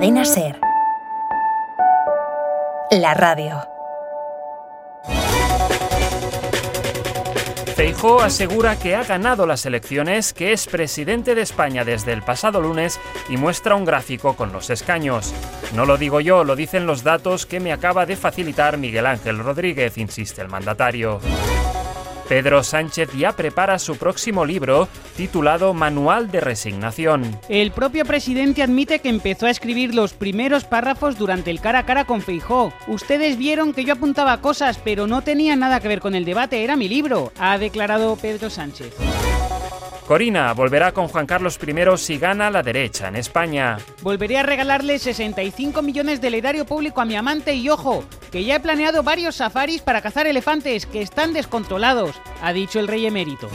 Cadena Ser. La radio. Feijóo asegura que ha ganado las elecciones, que es presidente de España desde el pasado lunes y muestra un gráfico con los escaños. No lo digo yo, lo dicen los datos que me acaba de facilitar Miguel Ángel Rodríguez, insiste el mandatario. Pedro Sánchez ya prepara su próximo libro titulado Manual de Resignación. El propio presidente admite que empezó a escribir los primeros párrafos durante el cara a cara con Feijó. Ustedes vieron que yo apuntaba cosas, pero no tenía nada que ver con el debate, era mi libro, ha declarado Pedro Sánchez. Corina volverá con Juan Carlos I si gana la derecha en España. Volveré a regalarle 65 millones del erario público a mi amante y ojo, que ya he planeado varios safaris para cazar elefantes que están descontrolados, ha dicho el rey emérito.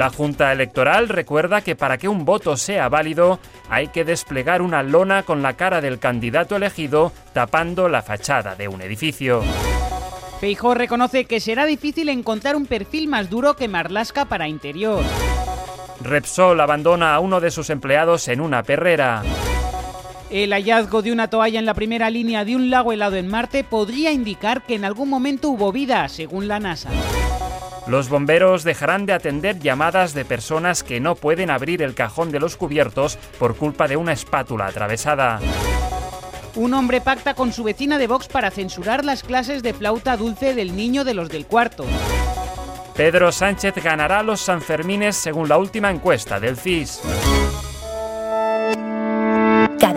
La Junta Electoral recuerda que para que un voto sea válido hay que desplegar una lona con la cara del candidato elegido tapando la fachada de un edificio. Feijó reconoce que será difícil encontrar un perfil más duro que Marlasca para interior. Repsol abandona a uno de sus empleados en una perrera. El hallazgo de una toalla en la primera línea de un lago helado en Marte podría indicar que en algún momento hubo vida, según la NASA. Los bomberos dejarán de atender llamadas de personas que no pueden abrir el cajón de los cubiertos por culpa de una espátula atravesada. Un hombre pacta con su vecina de Vox para censurar las clases de flauta dulce del niño de los del cuarto. Pedro Sánchez ganará los Sanfermines según la última encuesta del CIS.